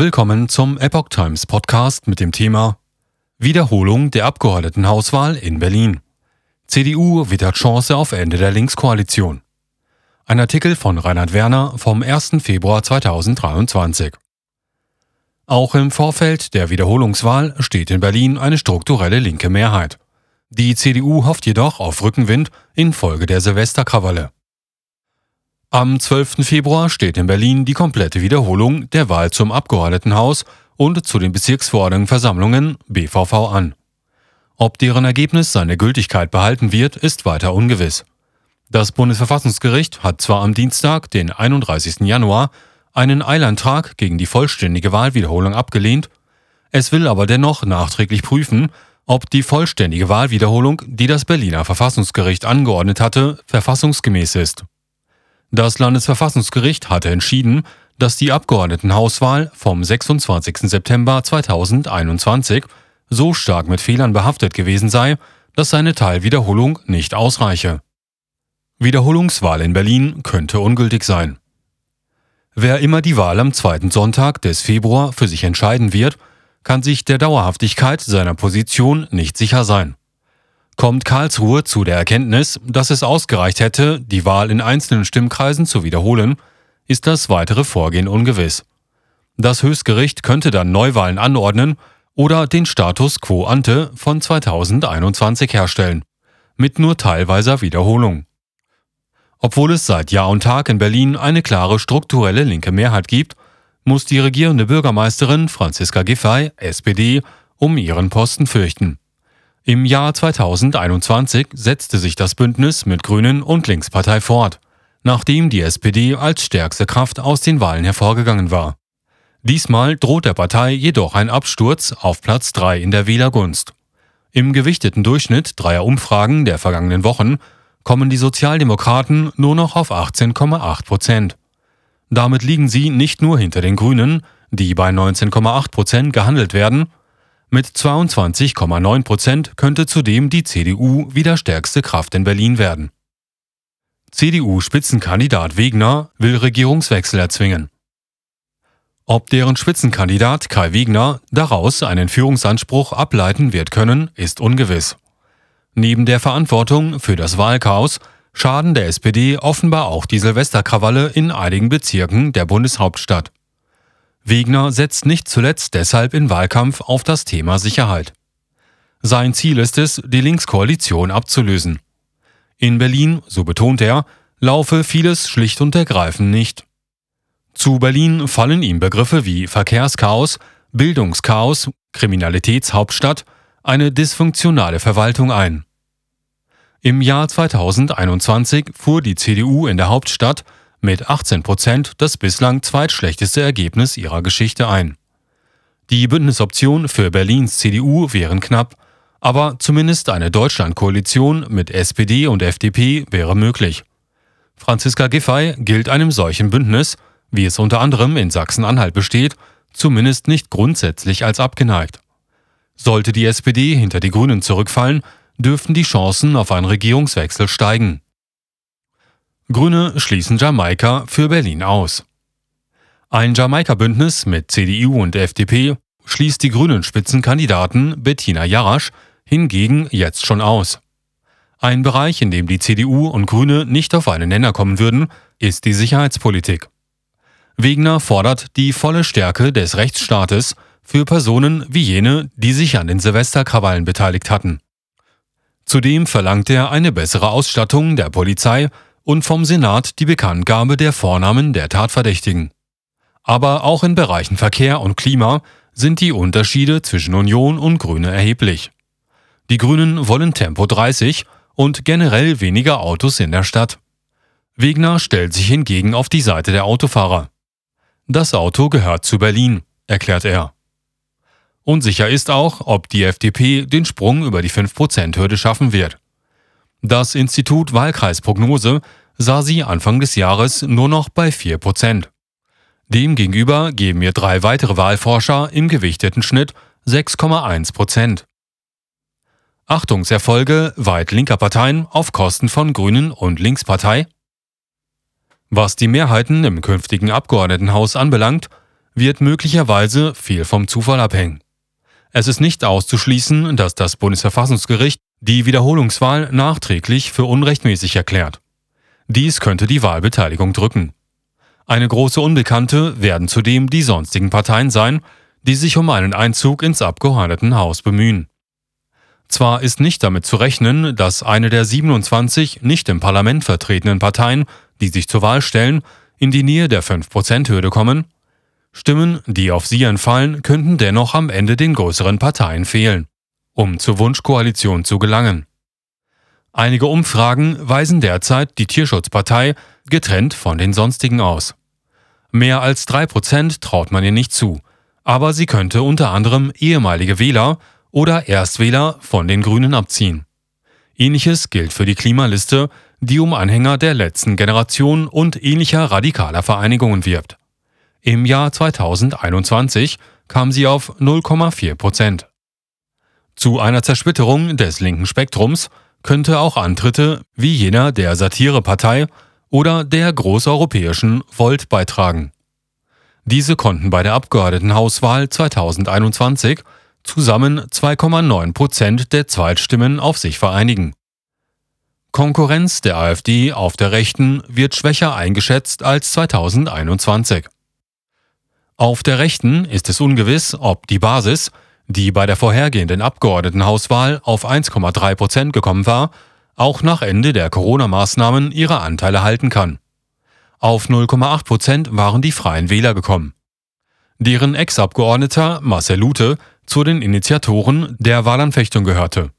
Willkommen zum Epoch Times Podcast mit dem Thema Wiederholung der Abgeordnetenhauswahl in Berlin. CDU wittert Chance auf Ende der Linkskoalition. Ein Artikel von Reinhard Werner vom 1. Februar 2023. Auch im Vorfeld der Wiederholungswahl steht in Berlin eine strukturelle linke Mehrheit. Die CDU hofft jedoch auf Rückenwind infolge der Silvesterkrawalle. Am 12. Februar steht in Berlin die komplette Wiederholung der Wahl zum Abgeordnetenhaus und zu den Bezirksverordnetenversammlungen BVV an. Ob deren Ergebnis seine Gültigkeit behalten wird, ist weiter ungewiss. Das Bundesverfassungsgericht hat zwar am Dienstag, den 31. Januar, einen Eilantrag gegen die vollständige Wahlwiederholung abgelehnt, es will aber dennoch nachträglich prüfen, ob die vollständige Wahlwiederholung, die das Berliner Verfassungsgericht angeordnet hatte, verfassungsgemäß ist. Das Landesverfassungsgericht hatte entschieden, dass die Abgeordnetenhauswahl vom 26. September 2021 so stark mit Fehlern behaftet gewesen sei, dass seine Teilwiederholung nicht ausreiche. Wiederholungswahl in Berlin könnte ungültig sein. Wer immer die Wahl am zweiten Sonntag des Februar für sich entscheiden wird, kann sich der Dauerhaftigkeit seiner Position nicht sicher sein kommt Karlsruhe zu der Erkenntnis, dass es ausgereicht hätte, die Wahl in einzelnen Stimmkreisen zu wiederholen, ist das weitere Vorgehen ungewiss. Das Höchstgericht könnte dann Neuwahlen anordnen oder den Status quo ante von 2021 herstellen, mit nur teilweiser Wiederholung. Obwohl es seit Jahr und Tag in Berlin eine klare strukturelle linke Mehrheit gibt, muss die regierende Bürgermeisterin Franziska Giffey, SPD, um ihren Posten fürchten. Im Jahr 2021 setzte sich das Bündnis mit Grünen und Linkspartei fort, nachdem die SPD als stärkste Kraft aus den Wahlen hervorgegangen war. Diesmal droht der Partei jedoch ein Absturz auf Platz 3 in der Wählergunst. Im gewichteten Durchschnitt dreier Umfragen der vergangenen Wochen kommen die Sozialdemokraten nur noch auf 18,8 Prozent. Damit liegen sie nicht nur hinter den Grünen, die bei 19,8 Prozent gehandelt werden, mit 22,9 Prozent könnte zudem die CDU wieder stärkste Kraft in Berlin werden. CDU-Spitzenkandidat Wegner will Regierungswechsel erzwingen. Ob deren Spitzenkandidat Kai Wegner daraus einen Führungsanspruch ableiten wird können, ist ungewiss. Neben der Verantwortung für das Wahlchaos schaden der SPD offenbar auch die Silvesterkrawalle in einigen Bezirken der Bundeshauptstadt. Wegner setzt nicht zuletzt deshalb in Wahlkampf auf das Thema Sicherheit. Sein Ziel ist es, die Linkskoalition abzulösen. In Berlin, so betont er, laufe vieles schlicht und ergreifend nicht. Zu Berlin fallen ihm Begriffe wie Verkehrschaos, Bildungschaos, Kriminalitätshauptstadt, eine dysfunktionale Verwaltung ein. Im Jahr 2021 fuhr die CDU in der Hauptstadt mit 18 Prozent das bislang zweitschlechteste Ergebnis ihrer Geschichte ein. Die Bündnisoption für Berlins CDU wären knapp, aber zumindest eine Deutschlandkoalition mit SPD und FDP wäre möglich. Franziska Giffey gilt einem solchen Bündnis, wie es unter anderem in Sachsen-Anhalt besteht, zumindest nicht grundsätzlich als abgeneigt. Sollte die SPD hinter die Grünen zurückfallen, dürften die Chancen auf einen Regierungswechsel steigen. Grüne schließen Jamaika für Berlin aus. Ein Jamaika-Bündnis mit CDU und FDP schließt die grünen Spitzenkandidaten Bettina Jarasch hingegen jetzt schon aus. Ein Bereich, in dem die CDU und Grüne nicht auf einen Nenner kommen würden, ist die Sicherheitspolitik. Wegner fordert die volle Stärke des Rechtsstaates für Personen wie jene, die sich an den Silvesterkrawallen beteiligt hatten. Zudem verlangt er eine bessere Ausstattung der Polizei und vom Senat die Bekanntgabe der Vornamen der Tatverdächtigen. Aber auch in Bereichen Verkehr und Klima sind die Unterschiede zwischen Union und Grüne erheblich. Die Grünen wollen Tempo 30 und generell weniger Autos in der Stadt. Wegner stellt sich hingegen auf die Seite der Autofahrer. Das Auto gehört zu Berlin, erklärt er. Unsicher ist auch, ob die FDP den Sprung über die 5%-Hürde schaffen wird. Das Institut Wahlkreisprognose sah sie Anfang des Jahres nur noch bei 4 Prozent. Demgegenüber geben ihr drei weitere Wahlforscher im gewichteten Schnitt 6,1 Prozent. Achtungserfolge weit linker Parteien auf Kosten von Grünen und Linkspartei? Was die Mehrheiten im künftigen Abgeordnetenhaus anbelangt, wird möglicherweise viel vom Zufall abhängen. Es ist nicht auszuschließen, dass das Bundesverfassungsgericht die Wiederholungswahl nachträglich für unrechtmäßig erklärt. Dies könnte die Wahlbeteiligung drücken. Eine große Unbekannte werden zudem die sonstigen Parteien sein, die sich um einen Einzug ins Abgeordnetenhaus bemühen. Zwar ist nicht damit zu rechnen, dass eine der 27 nicht im Parlament vertretenen Parteien, die sich zur Wahl stellen, in die Nähe der 5%-Hürde kommen, Stimmen, die auf sie entfallen, könnten dennoch am Ende den größeren Parteien fehlen, um zur Wunschkoalition zu gelangen. Einige Umfragen weisen derzeit die Tierschutzpartei getrennt von den sonstigen aus. Mehr als drei Prozent traut man ihr nicht zu, aber sie könnte unter anderem ehemalige Wähler oder Erstwähler von den Grünen abziehen. Ähnliches gilt für die Klimaliste, die um Anhänger der letzten Generation und ähnlicher radikaler Vereinigungen wirbt. Im Jahr 2021 kam sie auf 0,4 Prozent. Zu einer Zersplitterung des linken Spektrums könnte auch Antritte wie jener der Satirepartei oder der großeuropäischen Volt beitragen. Diese konnten bei der Abgeordnetenhauswahl 2021 zusammen 2,9 Prozent der Zweitstimmen auf sich vereinigen. Konkurrenz der AfD auf der Rechten wird schwächer eingeschätzt als 2021. Auf der Rechten ist es ungewiss, ob die Basis, die bei der vorhergehenden Abgeordnetenhauswahl auf 1,3 Prozent gekommen war, auch nach Ende der Corona-Maßnahmen ihre Anteile halten kann. Auf 0,8 Prozent waren die Freien Wähler gekommen. Deren Ex-Abgeordneter Marcel Lute zu den Initiatoren der Wahlanfechtung gehörte.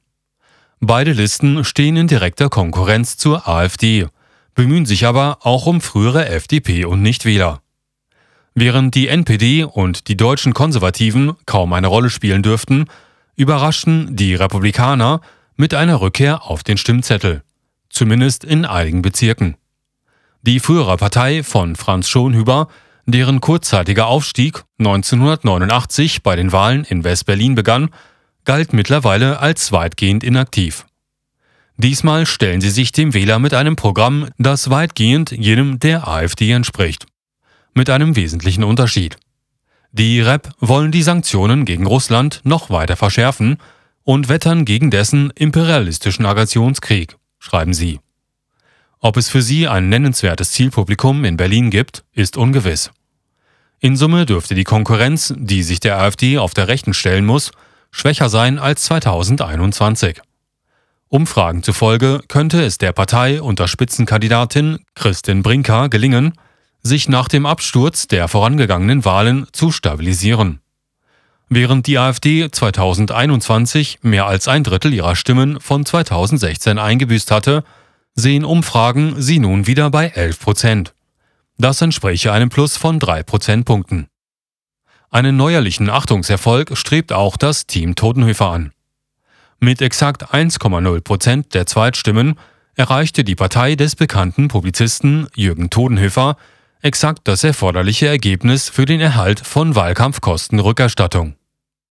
Beide Listen stehen in direkter Konkurrenz zur AfD, bemühen sich aber auch um frühere FDP und Nichtwähler. Während die NPD und die deutschen Konservativen kaum eine Rolle spielen dürften, überraschten die Republikaner mit einer Rückkehr auf den Stimmzettel, zumindest in einigen Bezirken. Die frühere Partei von Franz Schonhüber, deren kurzzeitiger Aufstieg 1989 bei den Wahlen in West-Berlin begann, galt mittlerweile als weitgehend inaktiv. Diesmal stellen sie sich dem Wähler mit einem Programm, das weitgehend jenem der AfD entspricht. Mit einem wesentlichen Unterschied. Die REP wollen die Sanktionen gegen Russland noch weiter verschärfen und wettern gegen dessen imperialistischen Aggressionskrieg, schreiben sie. Ob es für sie ein nennenswertes Zielpublikum in Berlin gibt, ist ungewiss. In Summe dürfte die Konkurrenz, die sich der AfD auf der Rechten stellen muss, schwächer sein als 2021. Umfragen zufolge könnte es der Partei unter Spitzenkandidatin Christin Brinker gelingen, sich nach dem Absturz der vorangegangenen Wahlen zu stabilisieren. Während die AfD 2021 mehr als ein Drittel ihrer Stimmen von 2016 eingebüßt hatte, sehen Umfragen sie nun wieder bei 11 Prozent. Das entspräche einem Plus von drei Prozentpunkten. Einen neuerlichen Achtungserfolg strebt auch das Team Totenhöfer an. Mit exakt 1,0 Prozent der Zweitstimmen erreichte die Partei des bekannten Publizisten Jürgen Todenhöfer exakt das erforderliche Ergebnis für den Erhalt von Wahlkampfkostenrückerstattung.